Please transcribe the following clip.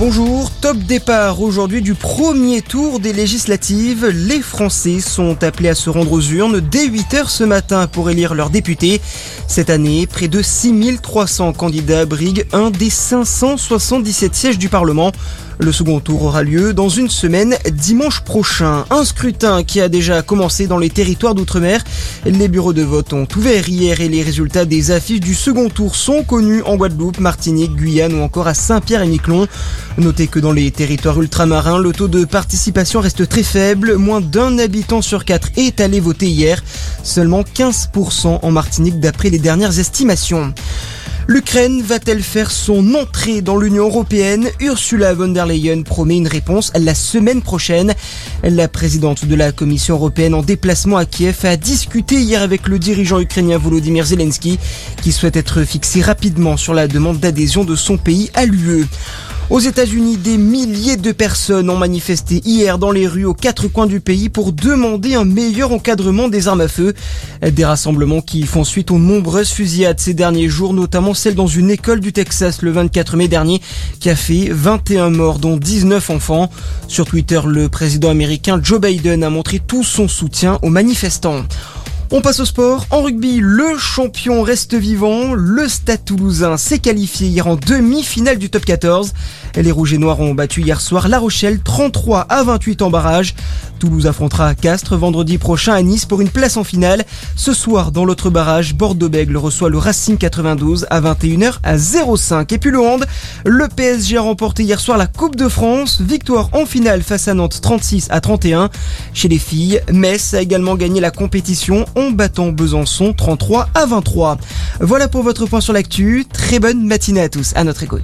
Bonjour, top départ aujourd'hui du premier tour des législatives. Les Français sont appelés à se rendre aux urnes dès 8h ce matin pour élire leurs députés. Cette année, près de 6300 candidats briguent un des 577 sièges du Parlement. Le second tour aura lieu dans une semaine, dimanche prochain. Un scrutin qui a déjà commencé dans les territoires d'outre-mer. Les bureaux de vote ont ouvert hier et les résultats des affiches du second tour sont connus en Guadeloupe, Martinique, Guyane ou encore à Saint-Pierre et Miquelon. Notez que dans les territoires ultramarins, le taux de participation reste très faible. Moins d'un habitant sur quatre est allé voter hier. Seulement 15% en Martinique d'après les dernières estimations. L'Ukraine va-t-elle faire son entrée dans l'Union européenne? Ursula von der Leyen promet une réponse la semaine prochaine. La présidente de la Commission européenne en déplacement à Kiev a discuté hier avec le dirigeant ukrainien Volodymyr Zelensky qui souhaite être fixé rapidement sur la demande d'adhésion de son pays à l'UE. Aux États-Unis, des milliers de personnes ont manifesté hier dans les rues aux quatre coins du pays pour demander un meilleur encadrement des armes à feu. Des rassemblements qui font suite aux nombreuses fusillades ces derniers jours, notamment celle dans une école du Texas le 24 mai dernier qui a fait 21 morts dont 19 enfants. Sur Twitter, le président américain Joe Biden a montré tout son soutien aux manifestants. On passe au sport. En rugby, le champion reste vivant. Le Stade toulousain s'est qualifié hier en demi-finale du top 14. Les Rouges et Noirs ont battu hier soir La Rochelle 33 à 28 en barrage. Toulouse affrontera Castres vendredi prochain à Nice pour une place en finale. Ce soir, dans l'autre barrage, Bordeaux-Bègle reçoit le Racing 92 à 21h à 05. Et puis le hand, le PSG a remporté hier soir la Coupe de France. Victoire en finale face à Nantes 36 à 31. Chez les filles, Metz a également gagné la compétition en battant Besançon 33 à 23. Voilà pour votre point sur l'actu. Très bonne matinée à tous. À notre écoute.